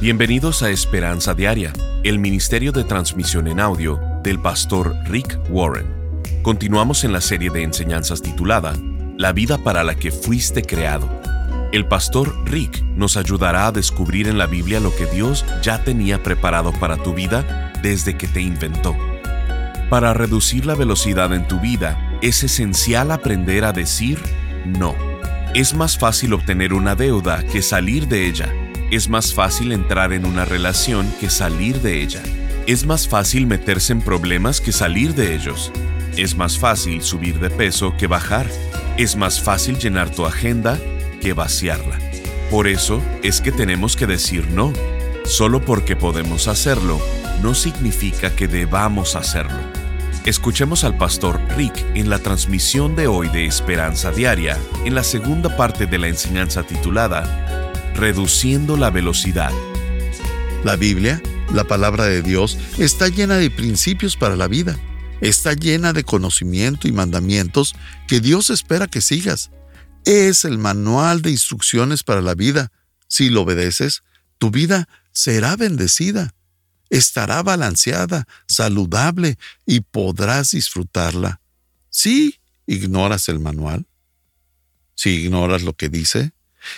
Bienvenidos a Esperanza Diaria, el Ministerio de Transmisión en Audio del pastor Rick Warren. Continuamos en la serie de enseñanzas titulada La vida para la que fuiste creado. El pastor Rick nos ayudará a descubrir en la Biblia lo que Dios ya tenía preparado para tu vida desde que te inventó. Para reducir la velocidad en tu vida, es esencial aprender a decir no. Es más fácil obtener una deuda que salir de ella es más fácil entrar en una relación que salir de ella. Es más fácil meterse en problemas que salir de ellos. Es más fácil subir de peso que bajar. Es más fácil llenar tu agenda que vaciarla. Por eso es que tenemos que decir no. Solo porque podemos hacerlo, no significa que debamos hacerlo. Escuchemos al pastor Rick en la transmisión de hoy de Esperanza Diaria, en la segunda parte de la enseñanza titulada reduciendo la velocidad. La Biblia, la palabra de Dios, está llena de principios para la vida. Está llena de conocimiento y mandamientos que Dios espera que sigas. Es el manual de instrucciones para la vida. Si lo obedeces, tu vida será bendecida, estará balanceada, saludable y podrás disfrutarla. Si ignoras el manual, si ignoras lo que dice,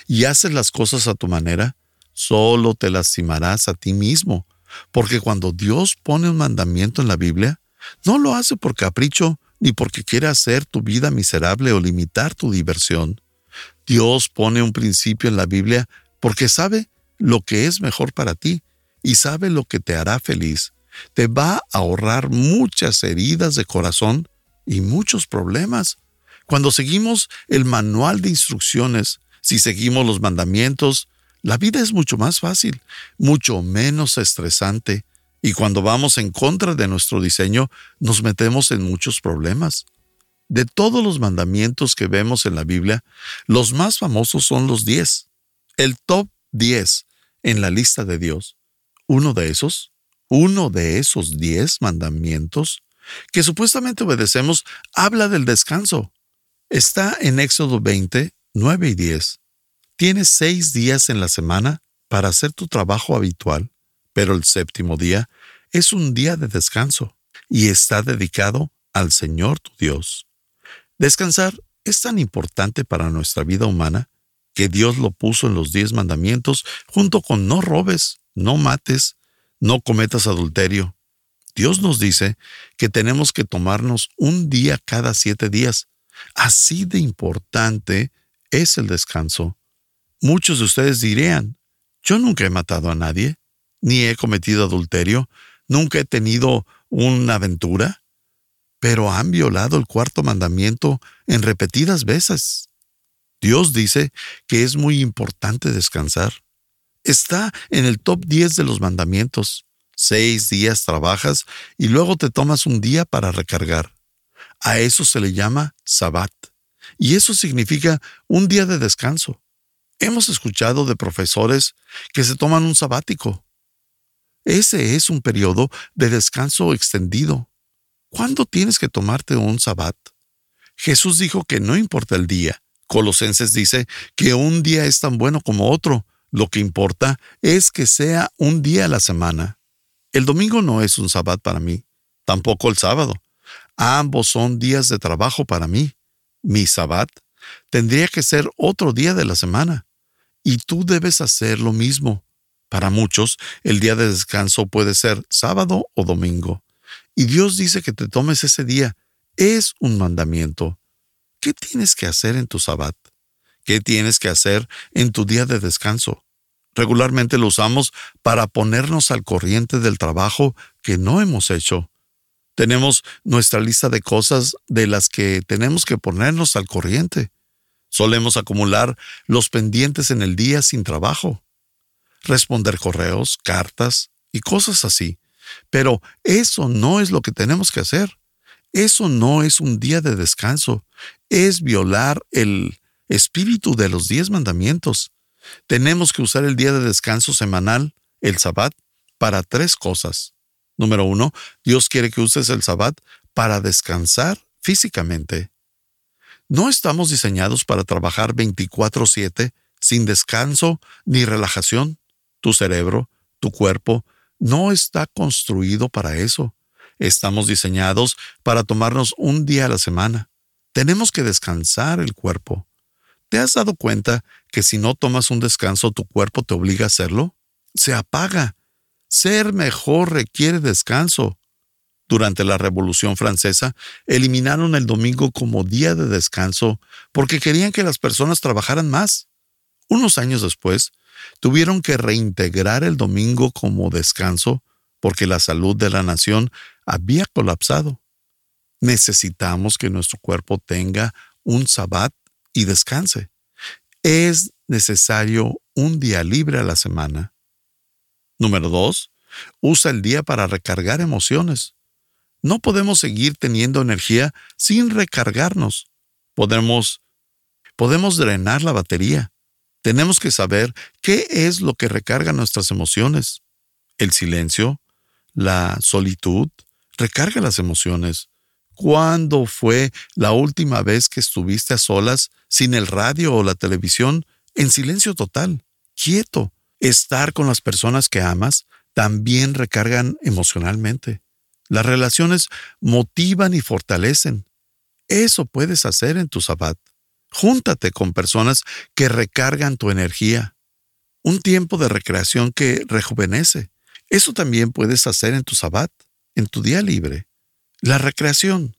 y haces las cosas a tu manera, solo te lastimarás a ti mismo, porque cuando Dios pone un mandamiento en la Biblia, no lo hace por capricho ni porque quiere hacer tu vida miserable o limitar tu diversión. Dios pone un principio en la Biblia porque sabe lo que es mejor para ti y sabe lo que te hará feliz. Te va a ahorrar muchas heridas de corazón y muchos problemas. Cuando seguimos el manual de instrucciones, si seguimos los mandamientos, la vida es mucho más fácil, mucho menos estresante, y cuando vamos en contra de nuestro diseño, nos metemos en muchos problemas. De todos los mandamientos que vemos en la Biblia, los más famosos son los diez. El top 10 en la lista de Dios. Uno de esos, uno de esos diez mandamientos que supuestamente obedecemos, habla del descanso. Está en Éxodo 20, 9 y 10. Tienes seis días en la semana para hacer tu trabajo habitual, pero el séptimo día es un día de descanso y está dedicado al Señor tu Dios. Descansar es tan importante para nuestra vida humana que Dios lo puso en los diez mandamientos junto con no robes, no mates, no cometas adulterio. Dios nos dice que tenemos que tomarnos un día cada siete días. Así de importante es el descanso. Muchos de ustedes dirían, yo nunca he matado a nadie, ni he cometido adulterio, nunca he tenido una aventura, pero han violado el cuarto mandamiento en repetidas veces. Dios dice que es muy importante descansar. Está en el top 10 de los mandamientos. Seis días trabajas y luego te tomas un día para recargar. A eso se le llama sabbat y eso significa un día de descanso. Hemos escuchado de profesores que se toman un sabático. Ese es un periodo de descanso extendido. ¿Cuándo tienes que tomarte un sabbat? Jesús dijo que no importa el día. Colosenses dice que un día es tan bueno como otro. Lo que importa es que sea un día a la semana. El domingo no es un sabbat para mí, tampoco el sábado. Ambos son días de trabajo para mí mi sabbat, tendría que ser otro día de la semana. Y tú debes hacer lo mismo. Para muchos, el día de descanso puede ser sábado o domingo. Y Dios dice que te tomes ese día. Es un mandamiento. ¿Qué tienes que hacer en tu sabbat? ¿Qué tienes que hacer en tu día de descanso? Regularmente lo usamos para ponernos al corriente del trabajo que no hemos hecho tenemos nuestra lista de cosas de las que tenemos que ponernos al corriente. Solemos acumular los pendientes en el día sin trabajo, responder correos, cartas y cosas así. Pero eso no es lo que tenemos que hacer. Eso no es un día de descanso. Es violar el espíritu de los diez mandamientos. Tenemos que usar el día de descanso semanal, el sabbat, para tres cosas. Número uno, Dios quiere que uses el sabbat para descansar físicamente. No estamos diseñados para trabajar 24/7 sin descanso ni relajación. Tu cerebro, Tu cuerpo no está construido para eso. Estamos diseñados para tomarnos un día a la semana. Tenemos que descansar el cuerpo. ¿Te has dado cuenta que si no tomas un descanso tu cuerpo te obliga a hacerlo? Se apaga. Ser mejor requiere descanso. Durante la Revolución Francesa, eliminaron el domingo como día de descanso porque querían que las personas trabajaran más. Unos años después, tuvieron que reintegrar el domingo como descanso porque la salud de la nación había colapsado. Necesitamos que nuestro cuerpo tenga un sabbat y descanse. Es necesario un día libre a la semana. Número dos, usa el día para recargar emociones. No podemos seguir teniendo energía sin recargarnos. Podemos, podemos drenar la batería. Tenemos que saber qué es lo que recarga nuestras emociones. El silencio, la solitud, recarga las emociones. ¿Cuándo fue la última vez que estuviste a solas, sin el radio o la televisión, en silencio total, quieto? Estar con las personas que amas también recargan emocionalmente. Las relaciones motivan y fortalecen. Eso puedes hacer en tu sabbat. Júntate con personas que recargan tu energía. Un tiempo de recreación que rejuvenece. Eso también puedes hacer en tu sabbat, en tu día libre. La recreación.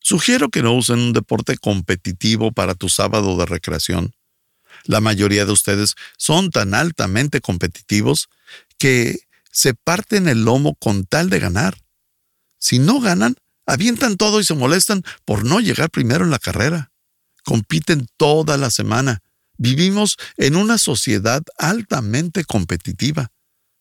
Sugiero que no usen un deporte competitivo para tu sábado de recreación. La mayoría de ustedes son tan altamente competitivos que se parten el lomo con tal de ganar. Si no ganan, avientan todo y se molestan por no llegar primero en la carrera. Compiten toda la semana. Vivimos en una sociedad altamente competitiva,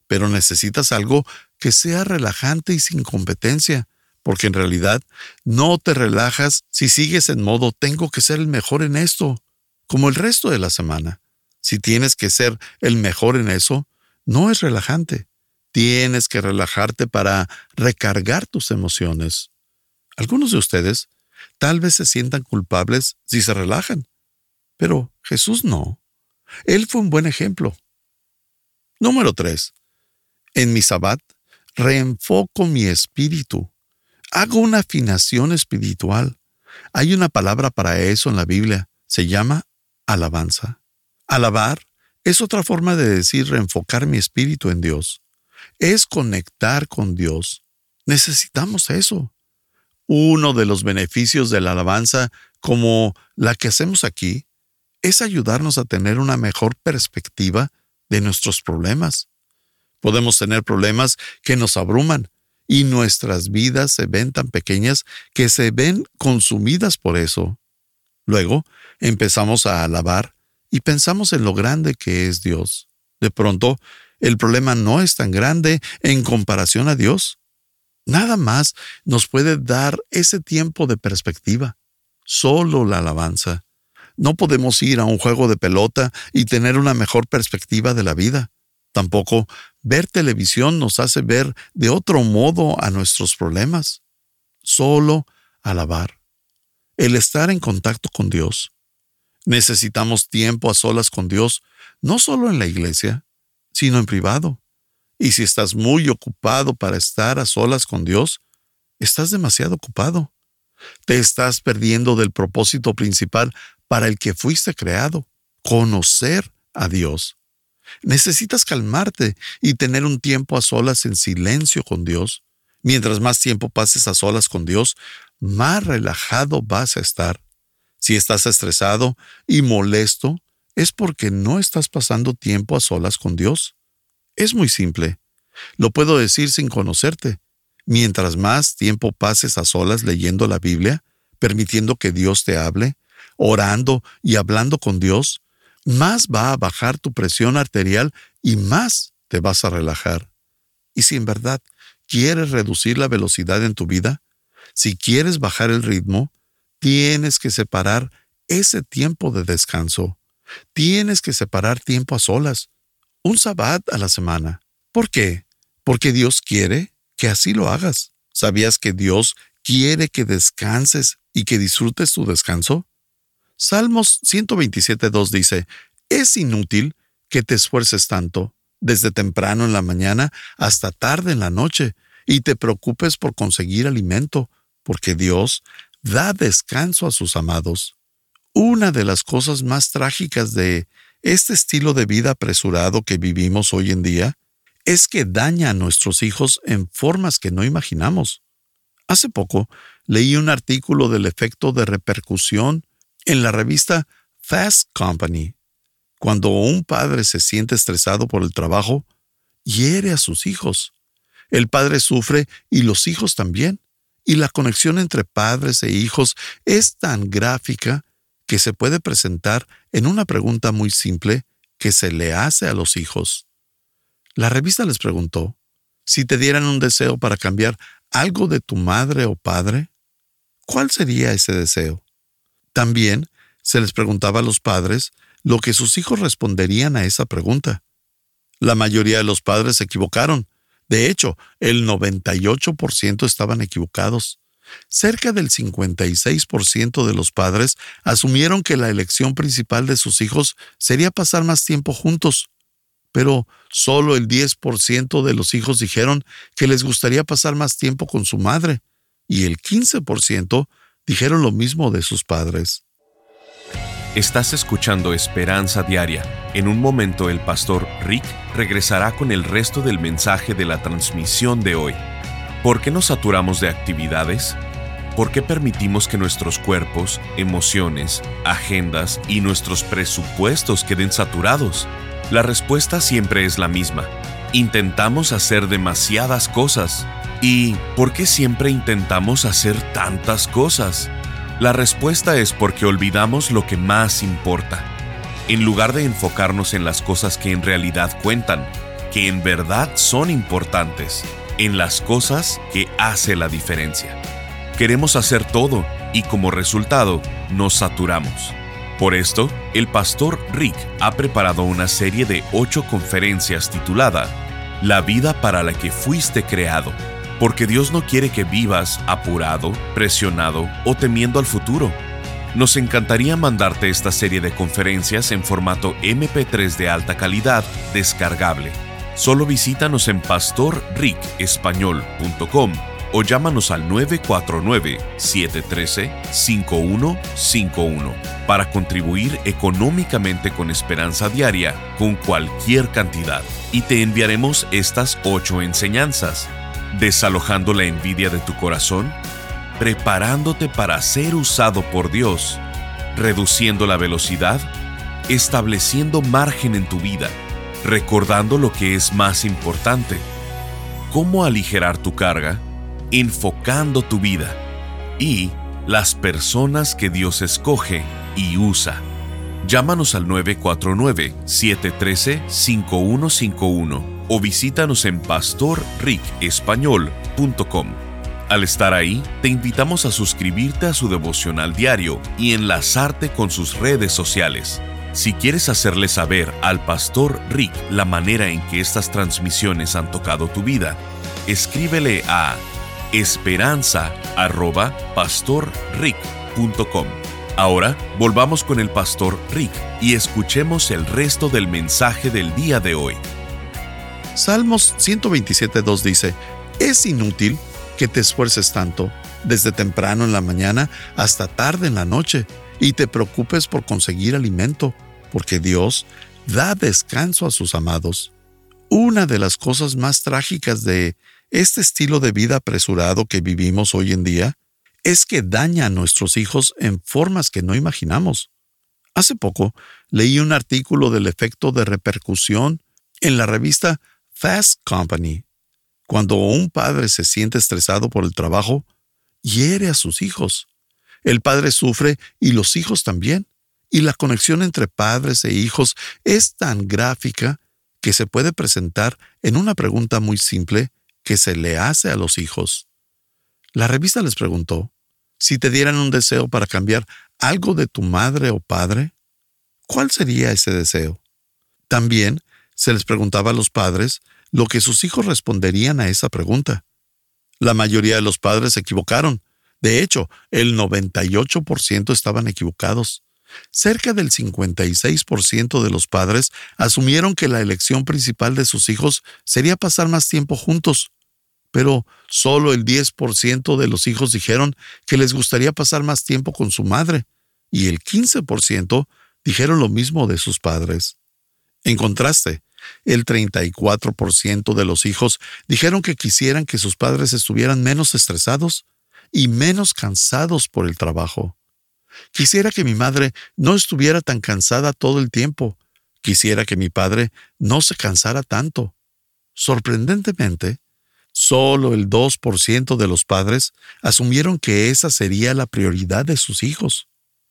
pero necesitas algo que sea relajante y sin competencia, porque en realidad no te relajas si sigues en modo tengo que ser el mejor en esto, como el resto de la semana. Si tienes que ser el mejor en eso, no es relajante. Tienes que relajarte para recargar tus emociones. Algunos de ustedes tal vez se sientan culpables si se relajan, pero Jesús no. Él fue un buen ejemplo. Número 3. En mi sabbat reenfoco mi espíritu. Hago una afinación espiritual. Hay una palabra para eso en la Biblia. Se llama alabanza. Alabar es otra forma de decir reenfocar mi espíritu en Dios es conectar con Dios. Necesitamos eso. Uno de los beneficios de la alabanza, como la que hacemos aquí, es ayudarnos a tener una mejor perspectiva de nuestros problemas. Podemos tener problemas que nos abruman y nuestras vidas se ven tan pequeñas que se ven consumidas por eso. Luego empezamos a alabar y pensamos en lo grande que es Dios. De pronto el problema no es tan grande en comparación a Dios. Nada más nos puede dar ese tiempo de perspectiva. Solo la alabanza. No podemos ir a un juego de pelota y tener una mejor perspectiva de la vida. Tampoco ver televisión nos hace ver de otro modo a nuestros problemas. Solo alabar. El estar en contacto con Dios. Necesitamos tiempo a solas con Dios, no solo en la iglesia, sino en privado. Y si estás muy ocupado para estar a solas con Dios, estás demasiado ocupado. Te estás perdiendo del propósito principal para el que fuiste creado, conocer a Dios. Necesitas calmarte y tener un tiempo a solas en silencio con Dios. Mientras más tiempo pases a solas con Dios, más relajado vas a estar. Si estás estresado y molesto, es porque no estás pasando tiempo a solas con Dios. Es muy simple. Lo puedo decir sin conocerte. Mientras más tiempo pases a solas leyendo la Biblia, permitiendo que Dios te hable, orando y hablando con Dios, más va a bajar tu presión arterial y más te vas a relajar. Y si en verdad quieres reducir la velocidad en tu vida, si quieres bajar el ritmo, tienes que separar ese tiempo de descanso. Tienes que separar tiempo a solas, un sabbat a la semana. ¿Por qué? Porque Dios quiere que así lo hagas. ¿Sabías que Dios quiere que descanses y que disfrutes tu descanso? Salmos 127.2 dice, es inútil que te esfuerces tanto. desde temprano en la mañana hasta tarde en la noche, y te preocupes por conseguir alimento, porque Dios da descanso a sus amados. Una de las cosas más trágicas de este estilo de vida apresurado que vivimos hoy en día es que daña a nuestros hijos en formas que no imaginamos. Hace poco leí un artículo del efecto de repercusión en la revista Fast Company. Cuando un padre se siente estresado por el trabajo, hiere a sus hijos. El padre sufre y los hijos también. Y la conexión entre padres e hijos es tan gráfica que se puede presentar en una pregunta muy simple que se le hace a los hijos. La revista les preguntó, si te dieran un deseo para cambiar algo de tu madre o padre, ¿cuál sería ese deseo? También se les preguntaba a los padres lo que sus hijos responderían a esa pregunta. La mayoría de los padres se equivocaron. De hecho, el 98% estaban equivocados. Cerca del 56% de los padres asumieron que la elección principal de sus hijos sería pasar más tiempo juntos, pero solo el 10% de los hijos dijeron que les gustaría pasar más tiempo con su madre, y el 15% dijeron lo mismo de sus padres. Estás escuchando Esperanza Diaria. En un momento el pastor Rick regresará con el resto del mensaje de la transmisión de hoy. ¿Por qué nos saturamos de actividades? ¿Por qué permitimos que nuestros cuerpos, emociones, agendas y nuestros presupuestos queden saturados? La respuesta siempre es la misma. Intentamos hacer demasiadas cosas. ¿Y por qué siempre intentamos hacer tantas cosas? La respuesta es porque olvidamos lo que más importa. En lugar de enfocarnos en las cosas que en realidad cuentan, que en verdad son importantes, en las cosas que hace la diferencia. Queremos hacer todo y como resultado nos saturamos. Por esto, el pastor Rick ha preparado una serie de ocho conferencias titulada La vida para la que fuiste creado, porque Dios no quiere que vivas apurado, presionado o temiendo al futuro. Nos encantaría mandarte esta serie de conferencias en formato MP3 de alta calidad descargable Solo visítanos en pastorricespañol.com o llámanos al 949-713-5151 para contribuir económicamente con Esperanza Diaria con cualquier cantidad. Y te enviaremos estas ocho enseñanzas. Desalojando la envidia de tu corazón, preparándote para ser usado por Dios, reduciendo la velocidad, estableciendo margen en tu vida, recordando lo que es más importante, cómo aligerar tu carga, enfocando tu vida y las personas que Dios escoge y usa. Llámanos al 949-713-5151 o visítanos en pastorricespañol.com. Al estar ahí, te invitamos a suscribirte a su devocional diario y enlazarte con sus redes sociales si quieres hacerle saber al pastor Rick la manera en que estas transmisiones han tocado tu vida, escríbele a esperanza@pastorrick.com. Ahora volvamos con el pastor Rick y escuchemos el resto del mensaje del día de hoy. Salmos 127.2 dice, Es inútil que te esfuerces tanto, desde temprano en la mañana hasta tarde en la noche y te preocupes por conseguir alimento, porque Dios da descanso a sus amados. Una de las cosas más trágicas de este estilo de vida apresurado que vivimos hoy en día es que daña a nuestros hijos en formas que no imaginamos. Hace poco leí un artículo del efecto de repercusión en la revista Fast Company. Cuando un padre se siente estresado por el trabajo, hiere a sus hijos. El padre sufre y los hijos también. Y la conexión entre padres e hijos es tan gráfica que se puede presentar en una pregunta muy simple que se le hace a los hijos. La revista les preguntó, si te dieran un deseo para cambiar algo de tu madre o padre, ¿cuál sería ese deseo? También se les preguntaba a los padres lo que sus hijos responderían a esa pregunta. La mayoría de los padres se equivocaron de hecho, el 98% estaban equivocados. Cerca del 56% de los padres asumieron que la elección principal de sus hijos sería pasar más tiempo juntos, pero solo el 10% de los hijos dijeron que les gustaría pasar más tiempo con su madre, y el 15% dijeron lo mismo de sus padres. En contraste, el 34% de los hijos dijeron que quisieran que sus padres estuvieran menos estresados y menos cansados por el trabajo. Quisiera que mi madre no estuviera tan cansada todo el tiempo. Quisiera que mi padre no se cansara tanto. Sorprendentemente, solo el 2% de los padres asumieron que esa sería la prioridad de sus hijos.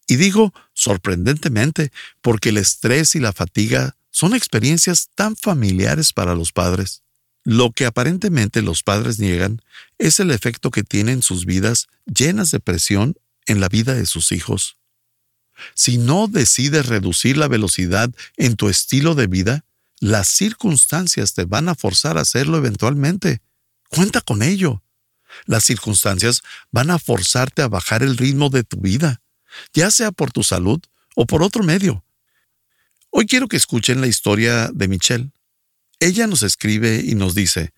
Y digo sorprendentemente porque el estrés y la fatiga son experiencias tan familiares para los padres. Lo que aparentemente los padres niegan es el efecto que tienen sus vidas llenas de presión en la vida de sus hijos. Si no decides reducir la velocidad en tu estilo de vida, las circunstancias te van a forzar a hacerlo eventualmente. Cuenta con ello. Las circunstancias van a forzarte a bajar el ritmo de tu vida, ya sea por tu salud o por otro medio. Hoy quiero que escuchen la historia de Michelle. Ella nos escribe y nos dice,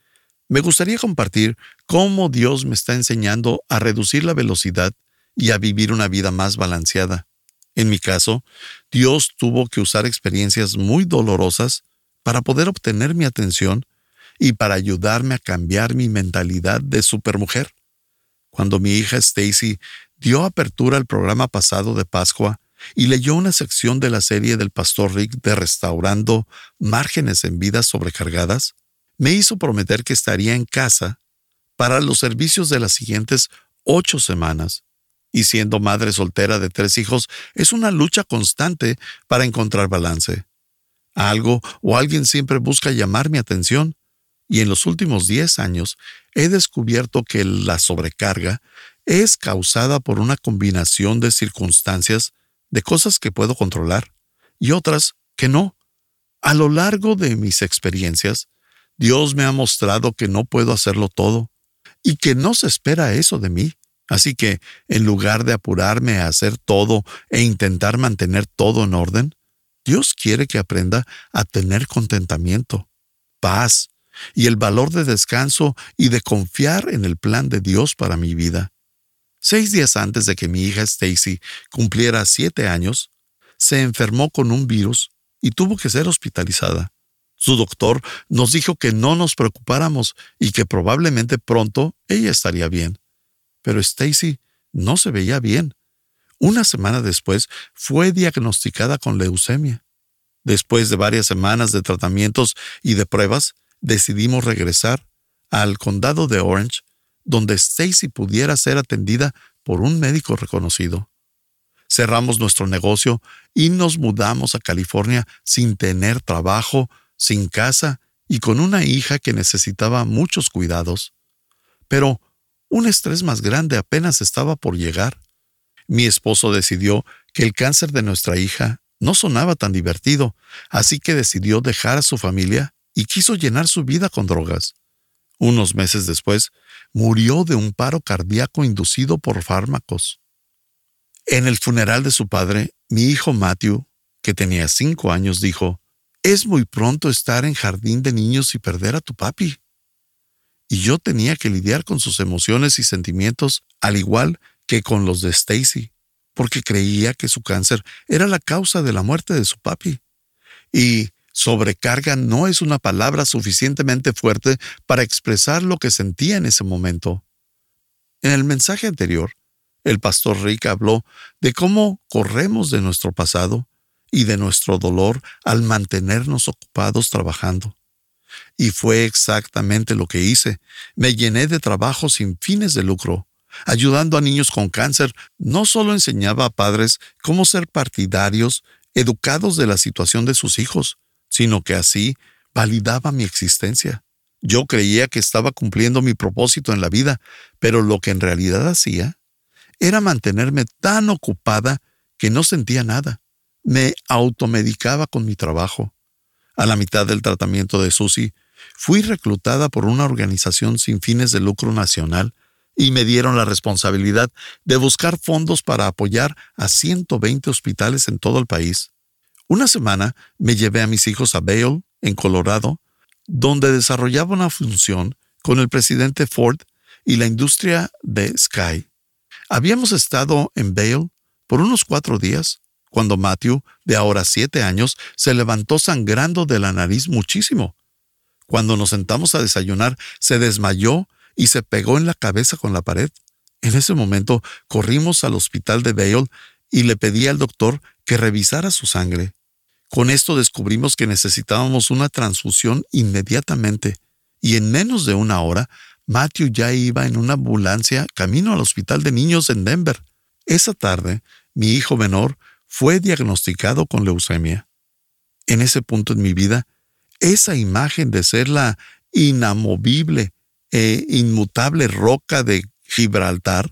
me gustaría compartir cómo Dios me está enseñando a reducir la velocidad y a vivir una vida más balanceada. En mi caso, Dios tuvo que usar experiencias muy dolorosas para poder obtener mi atención y para ayudarme a cambiar mi mentalidad de supermujer. Cuando mi hija Stacy dio apertura al programa pasado de Pascua y leyó una sección de la serie del pastor Rick de Restaurando márgenes en vidas sobrecargadas, me hizo prometer que estaría en casa para los servicios de las siguientes ocho semanas y siendo madre soltera de tres hijos es una lucha constante para encontrar balance. Algo o alguien siempre busca llamar mi atención, y en los últimos diez años he descubierto que la sobrecarga es causada por una combinación de circunstancias, de cosas que puedo controlar y otras que no. A lo largo de mis experiencias, Dios me ha mostrado que no puedo hacerlo todo y que no se espera eso de mí. Así que, en lugar de apurarme a hacer todo e intentar mantener todo en orden, Dios quiere que aprenda a tener contentamiento, paz y el valor de descanso y de confiar en el plan de Dios para mi vida. Seis días antes de que mi hija Stacy cumpliera siete años, se enfermó con un virus y tuvo que ser hospitalizada. Su doctor nos dijo que no nos preocupáramos y que probablemente pronto ella estaría bien pero Stacy no se veía bien. Una semana después fue diagnosticada con leucemia. Después de varias semanas de tratamientos y de pruebas, decidimos regresar al condado de Orange, donde Stacy pudiera ser atendida por un médico reconocido. Cerramos nuestro negocio y nos mudamos a California sin tener trabajo, sin casa y con una hija que necesitaba muchos cuidados. Pero un estrés más grande apenas estaba por llegar. Mi esposo decidió que el cáncer de nuestra hija no sonaba tan divertido, así que decidió dejar a su familia y quiso llenar su vida con drogas. Unos meses después, murió de un paro cardíaco inducido por fármacos. En el funeral de su padre, mi hijo Matthew, que tenía cinco años, dijo, Es muy pronto estar en jardín de niños y perder a tu papi y yo tenía que lidiar con sus emociones y sentimientos al igual que con los de Stacy, porque creía que su cáncer era la causa de la muerte de su papi. Y sobrecarga no es una palabra suficientemente fuerte para expresar lo que sentía en ese momento. En el mensaje anterior, el pastor Rick habló de cómo corremos de nuestro pasado y de nuestro dolor al mantenernos ocupados trabajando. Y fue exactamente lo que hice. Me llené de trabajo sin fines de lucro. Ayudando a niños con cáncer, no solo enseñaba a padres cómo ser partidarios, educados de la situación de sus hijos, sino que así validaba mi existencia. Yo creía que estaba cumpliendo mi propósito en la vida, pero lo que en realidad hacía era mantenerme tan ocupada que no sentía nada. Me automedicaba con mi trabajo. A la mitad del tratamiento de Susie, fui reclutada por una organización sin fines de lucro nacional y me dieron la responsabilidad de buscar fondos para apoyar a 120 hospitales en todo el país. Una semana me llevé a mis hijos a Vail, en Colorado, donde desarrollaba una función con el presidente Ford y la industria de Sky. Habíamos estado en Vail por unos cuatro días cuando Matthew, de ahora siete años, se levantó sangrando de la nariz muchísimo. Cuando nos sentamos a desayunar, se desmayó y se pegó en la cabeza con la pared. En ese momento corrimos al hospital de Vail y le pedí al doctor que revisara su sangre. Con esto descubrimos que necesitábamos una transfusión inmediatamente, y en menos de una hora, Matthew ya iba en una ambulancia camino al hospital de niños en Denver. Esa tarde, mi hijo menor fue diagnosticado con leucemia. En ese punto en mi vida, esa imagen de ser la inamovible e inmutable roca de Gibraltar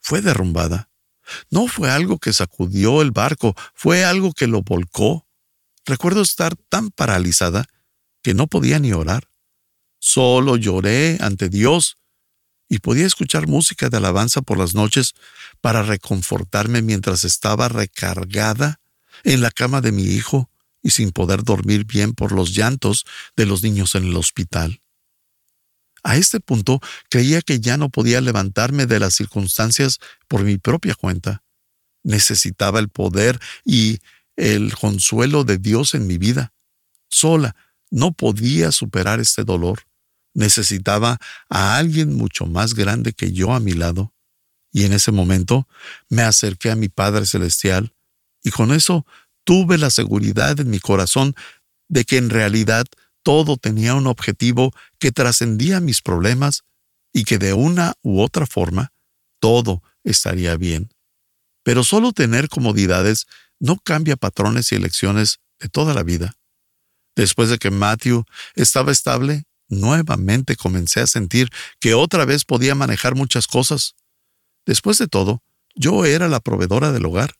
fue derrumbada. No fue algo que sacudió el barco, fue algo que lo volcó. Recuerdo estar tan paralizada que no podía ni orar. Solo lloré ante Dios y podía escuchar música de alabanza por las noches para reconfortarme mientras estaba recargada en la cama de mi hijo y sin poder dormir bien por los llantos de los niños en el hospital. A este punto creía que ya no podía levantarme de las circunstancias por mi propia cuenta. Necesitaba el poder y el consuelo de Dios en mi vida. Sola no podía superar este dolor. Necesitaba a alguien mucho más grande que yo a mi lado. Y en ese momento me acerqué a mi Padre Celestial y con eso tuve la seguridad en mi corazón de que en realidad todo tenía un objetivo que trascendía mis problemas y que de una u otra forma todo estaría bien. Pero solo tener comodidades no cambia patrones y elecciones de toda la vida. Después de que Matthew estaba estable, nuevamente comencé a sentir que otra vez podía manejar muchas cosas. Después de todo, yo era la proveedora del hogar.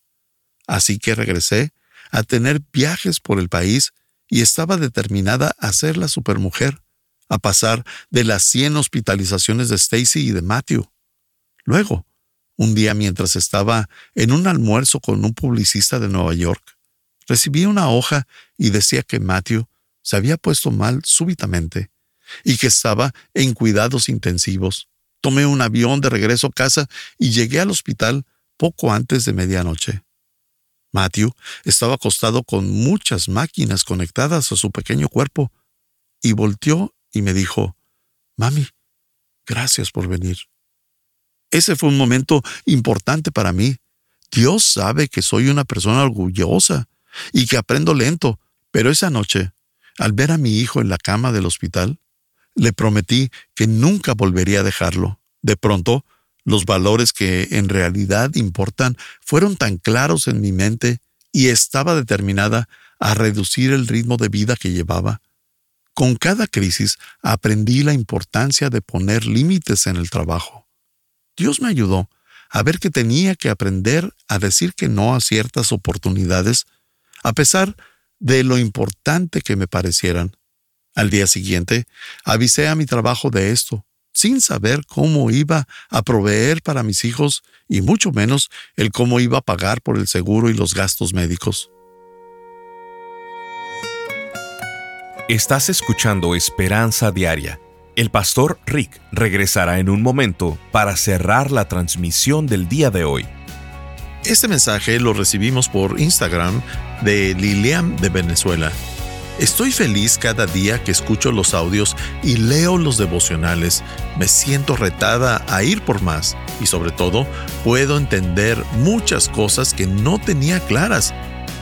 Así que regresé a tener viajes por el país y estaba determinada a ser la supermujer, a pasar de las 100 hospitalizaciones de Stacy y de Matthew. Luego, un día mientras estaba en un almuerzo con un publicista de Nueva York, recibí una hoja y decía que Matthew se había puesto mal súbitamente y que estaba en cuidados intensivos. Tomé un avión de regreso a casa y llegué al hospital poco antes de medianoche. Matthew estaba acostado con muchas máquinas conectadas a su pequeño cuerpo y volteó y me dijo, Mami, gracias por venir. Ese fue un momento importante para mí. Dios sabe que soy una persona orgullosa y que aprendo lento, pero esa noche, al ver a mi hijo en la cama del hospital, le prometí que nunca volvería a dejarlo. De pronto, los valores que en realidad importan fueron tan claros en mi mente y estaba determinada a reducir el ritmo de vida que llevaba. Con cada crisis aprendí la importancia de poner límites en el trabajo. Dios me ayudó a ver que tenía que aprender a decir que no a ciertas oportunidades, a pesar de lo importante que me parecieran. Al día siguiente, avisé a mi trabajo de esto, sin saber cómo iba a proveer para mis hijos y mucho menos el cómo iba a pagar por el seguro y los gastos médicos. Estás escuchando Esperanza Diaria. El pastor Rick regresará en un momento para cerrar la transmisión del día de hoy. Este mensaje lo recibimos por Instagram de Lilian de Venezuela. Estoy feliz cada día que escucho los audios y leo los devocionales. Me siento retada a ir por más y sobre todo puedo entender muchas cosas que no tenía claras.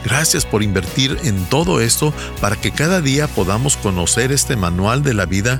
Gracias por invertir en todo esto para que cada día podamos conocer este manual de la vida